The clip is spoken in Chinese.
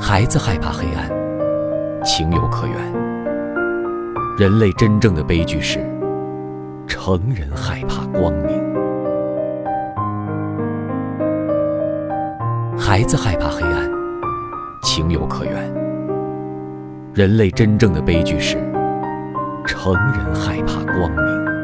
孩子害怕黑暗情有可原。人类真正的悲剧是成人害怕光明。孩子害怕黑暗情有可原。人类真正的悲剧是成人害怕光明。